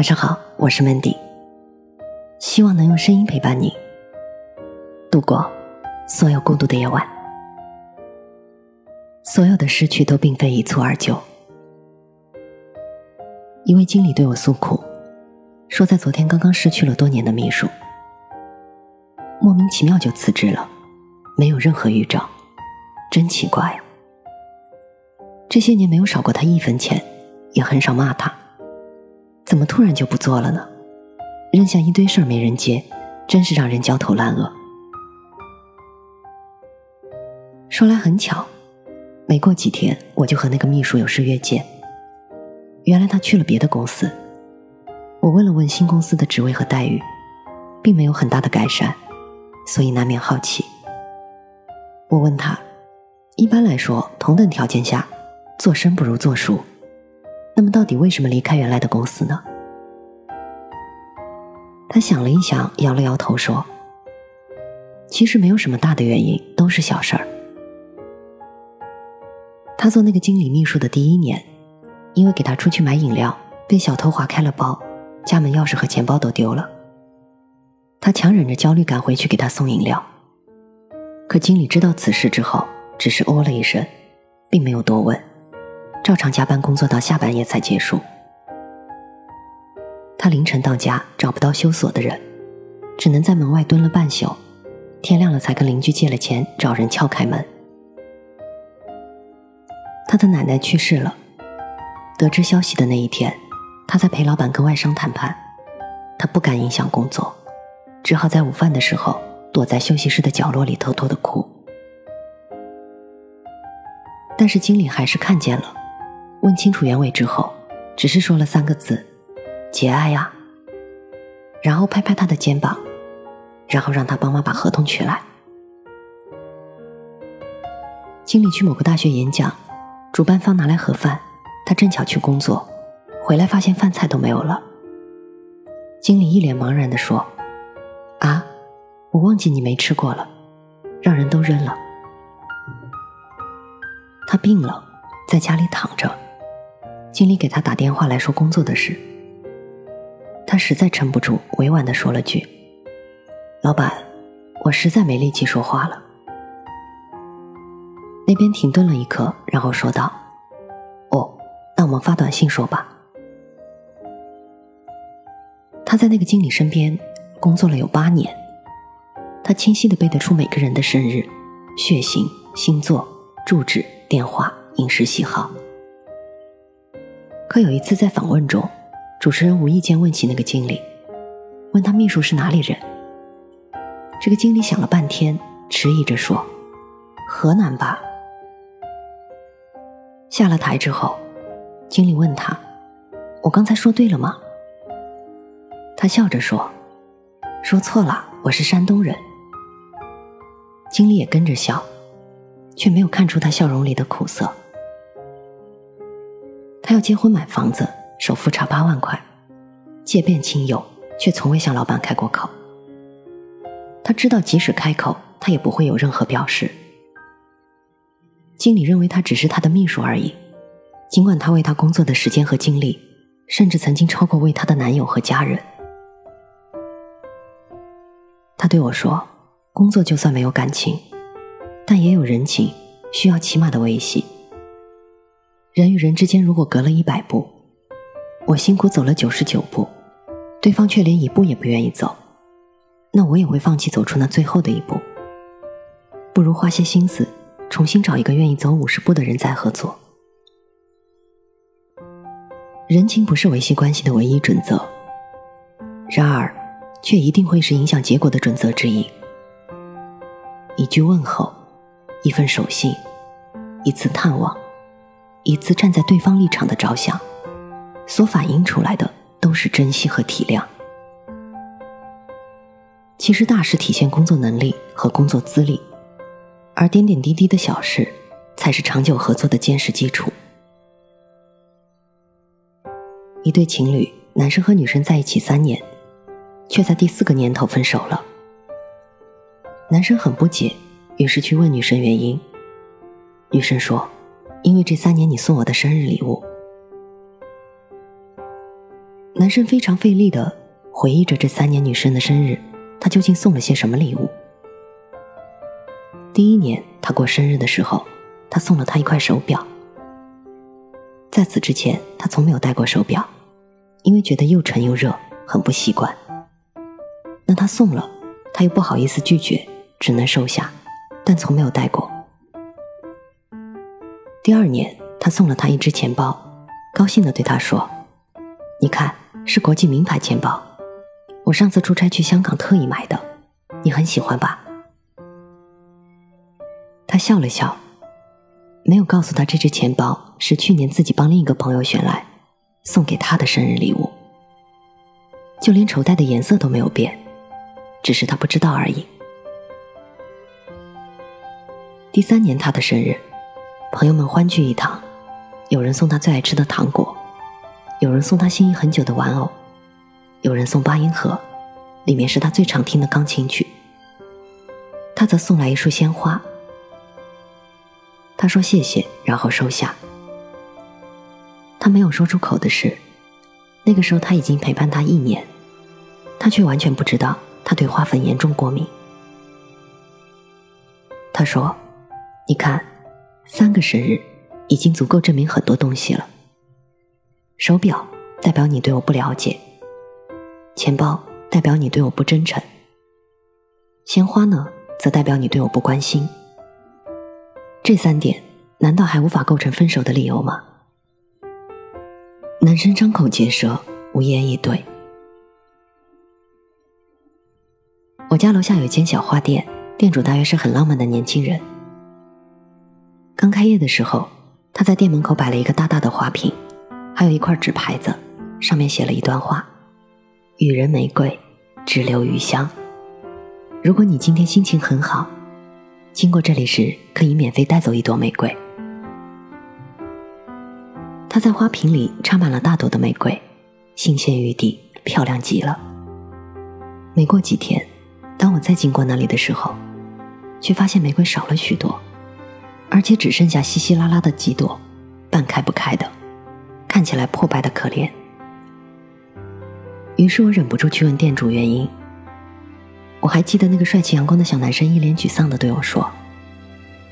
晚上好，我是 Mandy，希望能用声音陪伴你度过所有孤独的夜晚。所有的失去都并非一蹴而就。一位经理对我诉苦，说在昨天刚刚失去了多年的秘书，莫名其妙就辞职了，没有任何预兆，真奇怪。这些年没有少过他一分钱，也很少骂他。怎么突然就不做了呢？扔下一堆事儿没人接，真是让人焦头烂额。说来很巧，没过几天我就和那个秘书有事约见。原来他去了别的公司。我问了问新公司的职位和待遇，并没有很大的改善，所以难免好奇。我问他，一般来说，同等条件下，做生不如做熟。那么到底为什么离开原来的公司呢？他想了一想，摇了摇头说：“其实没有什么大的原因，都是小事儿。”他做那个经理秘书的第一年，因为给他出去买饮料，被小偷划开了包，家门钥匙和钱包都丢了。他强忍着焦虑赶回去给他送饮料，可经理知道此事之后，只是哦了一声，并没有多问。照常加班工作到下半夜才结束。他凌晨到家找不到修锁的人，只能在门外蹲了半宿，天亮了才跟邻居借了钱找人撬开门。他的奶奶去世了，得知消息的那一天，他在陪老板跟外商谈判，他不敢影响工作，只好在午饭的时候躲在休息室的角落里偷偷的哭。但是经理还是看见了。问清楚原委之后，只是说了三个字：“节哀呀。”然后拍拍他的肩膀，然后让他帮忙把合同取来。经理去某个大学演讲，主办方拿来盒饭，他正巧去工作，回来发现饭菜都没有了。经理一脸茫然的说：“啊，我忘记你没吃过了，让人都扔了。”他病了，在家里躺着。经理给他打电话来说工作的事，他实在撑不住，委婉的说了句：“老板，我实在没力气说话了。”那边停顿了一刻，然后说道：“哦，那我们发短信说吧。”他在那个经理身边工作了有八年，他清晰的背得出每个人的生日、血型、星座、住址、电话、饮食喜好。可有一次在访问中，主持人无意间问起那个经理，问他秘书是哪里人。这个经理想了半天，迟疑着说：“河南吧。”下了台之后，经理问他：“我刚才说对了吗？”他笑着说：“说错了，我是山东人。”经理也跟着笑，却没有看出他笑容里的苦涩。他要结婚买房子，首付差八万块，借遍亲友，却从未向老板开过口。他知道，即使开口，他也不会有任何表示。经理认为他只是他的秘书而已，尽管他为他工作的时间和精力，甚至曾经超过为他的男友和家人。他对我说：“工作就算没有感情，但也有人情，需要起码的维系。”人与人之间，如果隔了一百步，我辛苦走了九十九步，对方却连一步也不愿意走，那我也会放弃走出那最后的一步。不如花些心思，重新找一个愿意走五十步的人再合作。人情不是维系关系的唯一准则，然而，却一定会是影响结果的准则之一。一句问候，一份守信，一次探望。一次站在对方立场的着想，所反映出来的都是珍惜和体谅。其实大事体现工作能力和工作资历，而点点滴滴的小事才是长久合作的坚实基础。一对情侣，男生和女生在一起三年，却在第四个年头分手了。男生很不解，于是去问女生原因。女生说。因为这三年你送我的生日礼物，男生非常费力的回忆着这三年女生的生日，他究竟送了些什么礼物？第一年他过生日的时候，他送了她一块手表。在此之前，他从没有戴过手表，因为觉得又沉又热，很不习惯。那他送了，他又不好意思拒绝，只能收下，但从没有戴过。第二年，他送了她一只钱包，高兴的对她说：“你看，是国际名牌钱包，我上次出差去香港特意买的，你很喜欢吧？”他笑了笑。没有告诉他这只钱包是去年自己帮另一个朋友选来，送给他的生日礼物。就连绸带的颜色都没有变，只是他不知道而已。第三年他的生日，朋友们欢聚一堂，有人送他最爱吃的糖果，有人送他心仪很久的玩偶，有人送八音盒，里面是他最常听的钢琴曲。他则送来一束鲜花。他说谢谢，然后收下。他没有说出口的是，那个时候他已经陪伴他一年，他却完全不知道他对花粉严重过敏。他说：“你看，三个生日已经足够证明很多东西了。手表代表你对我不了解，钱包代表你对我不真诚，鲜花呢，则代表你对我不关心。”这三点难道还无法构成分手的理由吗？男生张口结舌，无言以对。我家楼下有一间小花店，店主大约是很浪漫的年轻人。刚开业的时候，他在店门口摆了一个大大的花瓶，还有一块纸牌子，上面写了一段话：“予人玫瑰，只留余香。如果你今天心情很好。”经过这里时，可以免费带走一朵玫瑰。他在花瓶里插满了大朵的玫瑰，新鲜欲滴，漂亮极了。没过几天，当我再经过那里的时候，却发现玫瑰少了许多，而且只剩下稀稀拉拉的几朵，半开不开的，看起来破败的可怜。于是我忍不住去问店主原因。我还记得那个帅气阳光的小男生一脸沮丧的对我说：“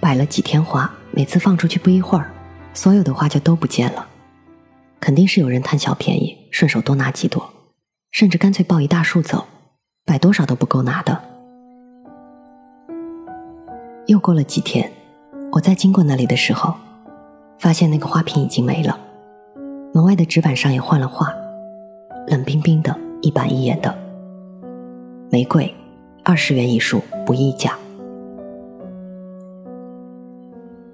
摆了几天花，每次放出去不一会儿，所有的花就都不见了。肯定是有人贪小便宜，顺手多拿几朵，甚至干脆抱一大束走，摆多少都不够拿的。”又过了几天，我在经过那里的时候，发现那个花瓶已经没了，门外的纸板上也换了画，冷冰冰的，一板一眼的玫瑰。二十元一束，不议价。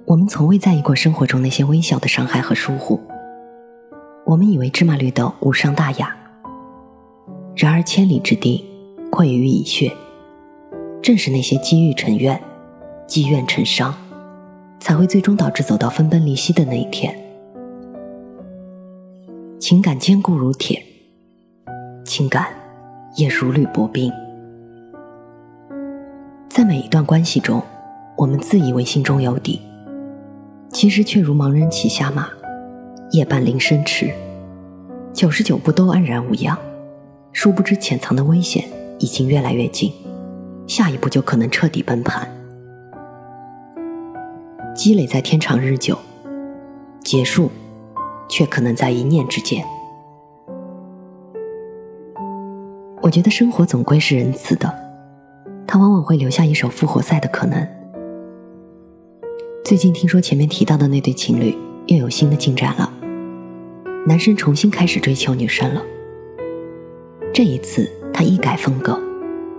我们从未在意过生活中那些微小的伤害和疏忽。我们以为芝麻绿豆无伤大雅，然而千里之堤，溃于蚁穴。正是那些积郁成怨，积怨成伤，才会最终导致走到分崩离析的那一天。情感坚固如铁，情感也如履薄冰。在每一段关系中，我们自以为心中有底，其实却如盲人骑瞎马，夜半铃声迟，九十九步都安然无恙。殊不知潜藏的危险已经越来越近，下一步就可能彻底崩盘。积累在天长日久，结束却可能在一念之间。我觉得生活总归是仁慈的。他往往会留下一手复活赛的可能。最近听说前面提到的那对情侣又有新的进展了，男生重新开始追求女生了。这一次他一改风格，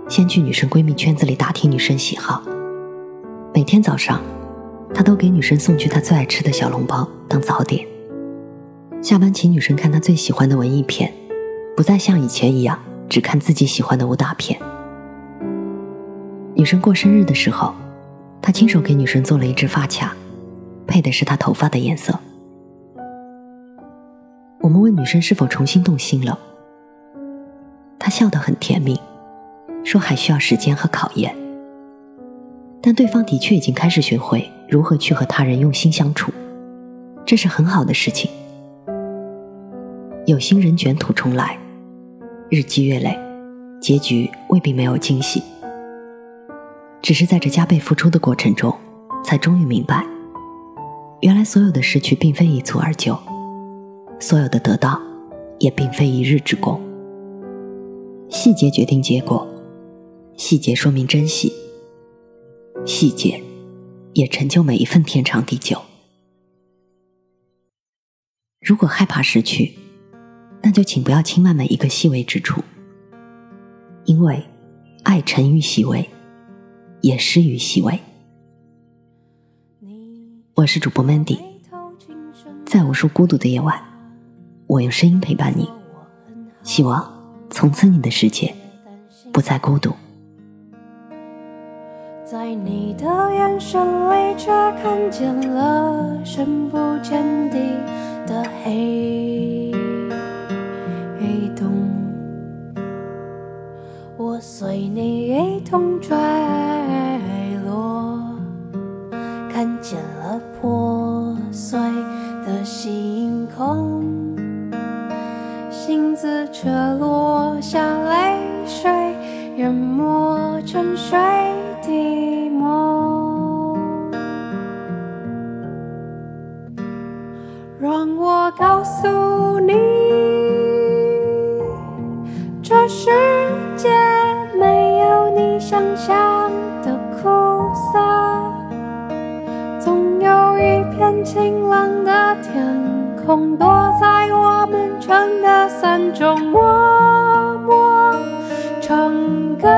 先去女生闺蜜圈子里打听女生喜好，每天早上他都给女生送去他最爱吃的小笼包当早点。下班请女生看他最喜欢的文艺片，不再像以前一样只看自己喜欢的武打片。女生过生日的时候，他亲手给女生做了一只发卡，配的是她头发的颜色。我们问女生是否重新动心了，她笑得很甜蜜，说还需要时间和考验，但对方的确已经开始学会如何去和他人用心相处，这是很好的事情。有心人卷土重来，日积月累，结局未必没有惊喜。只是在这加倍付出的过程中，才终于明白，原来所有的失去并非一蹴而就，所有的得到也并非一日之功。细节决定结果，细节说明珍惜，细节也成就每一份天长地久。如果害怕失去，那就请不要轻慢每一个细微之处，因为爱沉于细微。也失于细微。我是主播 Mandy，在无数孤独的夜晚，我用声音陪伴你，希望从此你的世界不再孤独。在你的眼神里，却看见了深不见底的黑洞，我随你一同坠落，看。见了破碎的星空，星子却落下世界没有你想象的苦涩。总有一片晴朗的天空，躲在我们撑的伞中，默默唱歌。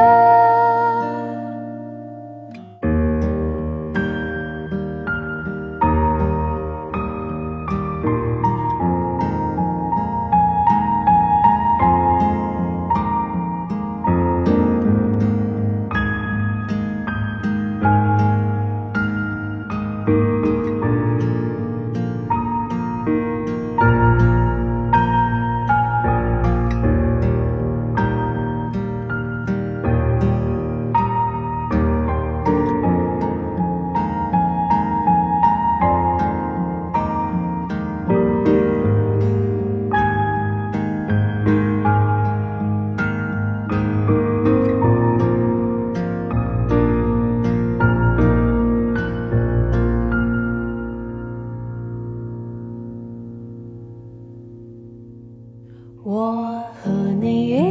我和你。